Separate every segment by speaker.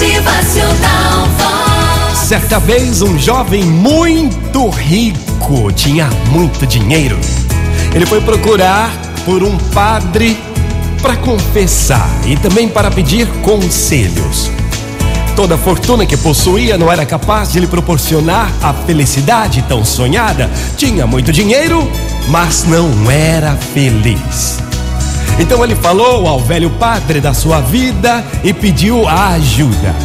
Speaker 1: Motivacional Vox.
Speaker 2: Certa vez, um jovem muito rico tinha muito dinheiro. Ele foi procurar por um padre para confessar e também para pedir conselhos. Toda a fortuna que possuía não era capaz de lhe proporcionar a felicidade tão sonhada. Tinha muito dinheiro, mas não era feliz. Então ele falou ao velho padre da sua vida e pediu a ajuda.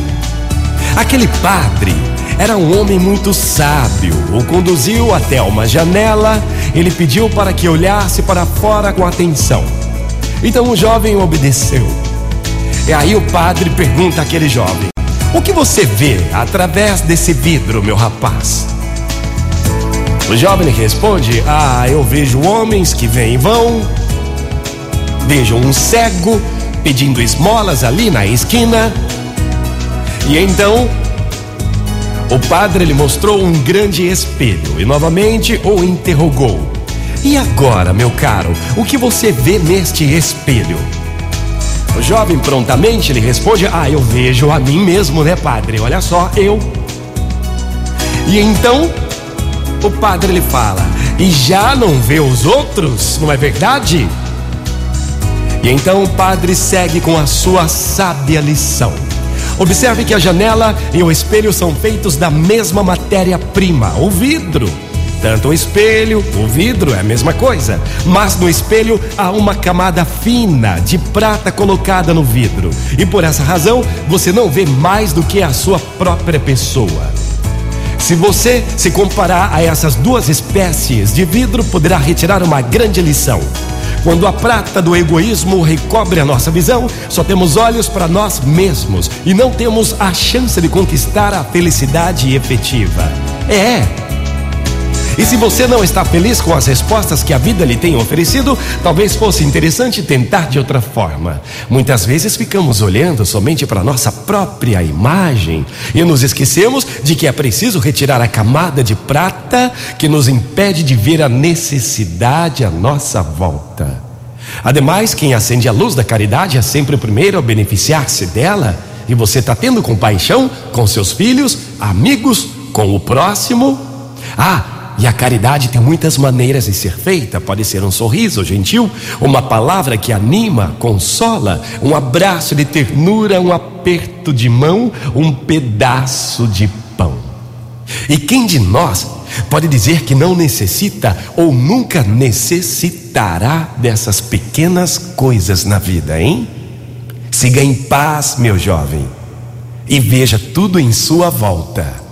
Speaker 2: Aquele padre era um homem muito sábio. O conduziu até uma janela. Ele pediu para que olhasse para fora com atenção. Então o jovem obedeceu. E aí o padre pergunta àquele jovem: O que você vê através desse vidro, meu rapaz? O jovem responde: Ah, eu vejo homens que vêm e vão. Vejo um cego pedindo esmolas ali na esquina. E então o padre lhe mostrou um grande espelho e novamente o interrogou: E agora, meu caro, o que você vê neste espelho? O jovem prontamente lhe responde: Ah, eu vejo a mim mesmo, né, padre? Olha só, eu. E então o padre lhe fala: E já não vê os outros, não é verdade? E então o padre segue com a sua sábia lição. Observe que a janela e o espelho são feitos da mesma matéria-prima, o vidro. Tanto o espelho, o vidro é a mesma coisa, mas no espelho há uma camada fina de prata colocada no vidro. E por essa razão, você não vê mais do que a sua própria pessoa. Se você se comparar a essas duas espécies de vidro, poderá retirar uma grande lição. Quando a prata do egoísmo recobre a nossa visão, só temos olhos para nós mesmos e não temos a chance de conquistar a felicidade efetiva. É. E se você não está feliz com as respostas que a vida lhe tem oferecido, talvez fosse interessante tentar de outra forma. Muitas vezes ficamos olhando somente para nossa própria imagem e nos esquecemos de que é preciso retirar a camada de prata que nos impede de ver a necessidade à nossa volta. Ademais, quem acende a luz da caridade é sempre o primeiro a beneficiar-se dela. E você está tendo compaixão com seus filhos, amigos, com o próximo? Ah, e a caridade tem muitas maneiras de ser feita. Pode ser um sorriso gentil, uma palavra que anima, consola, um abraço de ternura, um aperto de mão, um pedaço de pão. E quem de nós pode dizer que não necessita ou nunca necessitará dessas pequenas coisas na vida, hein? Siga em paz, meu jovem, e veja tudo em sua volta.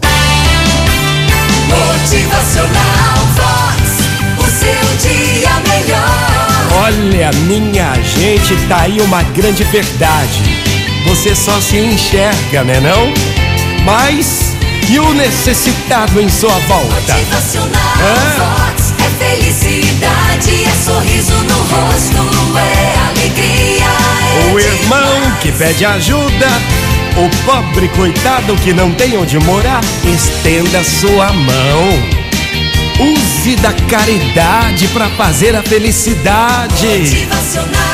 Speaker 1: Motivacional Vox. O seu dia melhor.
Speaker 2: Olha, minha gente, tá aí uma grande verdade. Você só se enxerga, né não? Mas e o necessitado em sua volta?
Speaker 1: Motivacional
Speaker 2: Ah.
Speaker 1: Vox. É felicidade, é sorriso no rosto, é alegria, é
Speaker 2: O
Speaker 1: demais.
Speaker 2: irmão que pede ajuda, o pobre coitado que não tem onde morar, estenda sua mão. Use da caridade para fazer a felicidade.
Speaker 1: Motivacional